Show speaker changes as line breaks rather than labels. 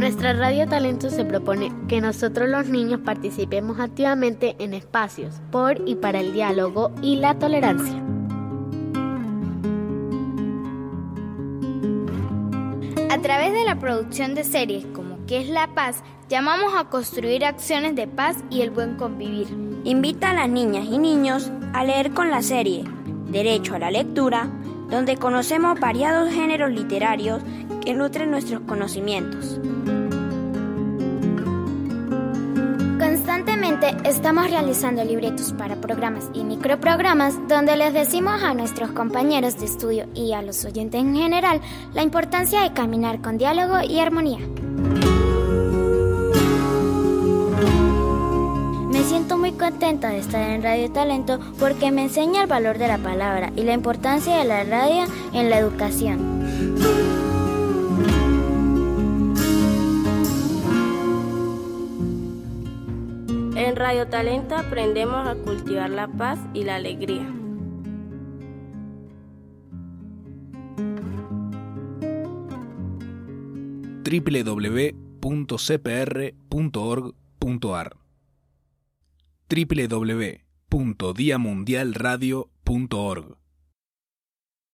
Nuestra Radio Talento se propone que nosotros los niños participemos activamente en espacios por y para el diálogo y la tolerancia.
A través de la producción de series como ¿Qué es la paz?, llamamos a construir acciones de paz y el buen convivir.
Invita a las niñas y niños a leer con la serie Derecho a la Lectura, donde conocemos variados géneros literarios que nutren nuestros conocimientos.
Constantemente estamos realizando libretos para programas y microprogramas donde les decimos a nuestros compañeros de estudio y a los oyentes en general la importancia de caminar con diálogo y armonía. Contenta de estar en Radio Talento porque me enseña el valor de la palabra y la importancia de la radio en la educación.
En Radio Talento aprendemos a cultivar la paz y la alegría.
www.cpr.org.ar www.diamundialradio.org